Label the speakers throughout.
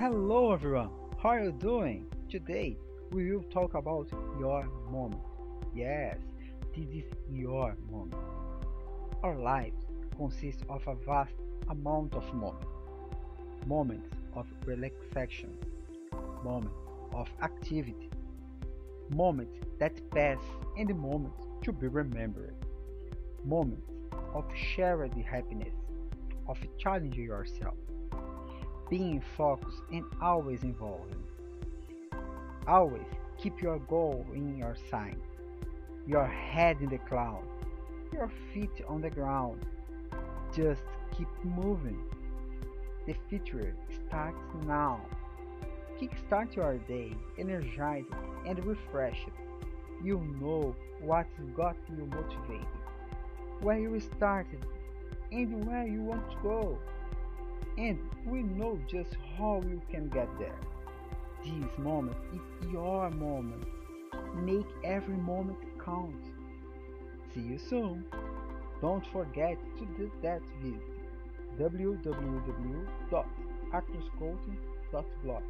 Speaker 1: Hello everyone, how are you doing? Today we will talk about your moment. Yes, this is your moment. Our lives consist of a vast amount of moments. Moments of relaxation, moments of activity, moments that pass and moments to be remembered, moments of shared happiness, of challenging yourself being focused and always involved. Always keep your goal in your sight, your head in the cloud, your feet on the ground. Just keep moving. The future starts now. Kickstart your day, energized and refreshed. You know what's got you motivated, where you started, and where you want to go and we know just how you can get there. This moment is your moment. Make every moment count. See you soon. Don't forget to do that visit www.actorscoaching.blog.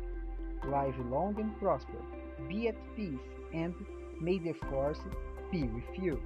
Speaker 1: Live long and prosper. Be at peace and may the force be with you.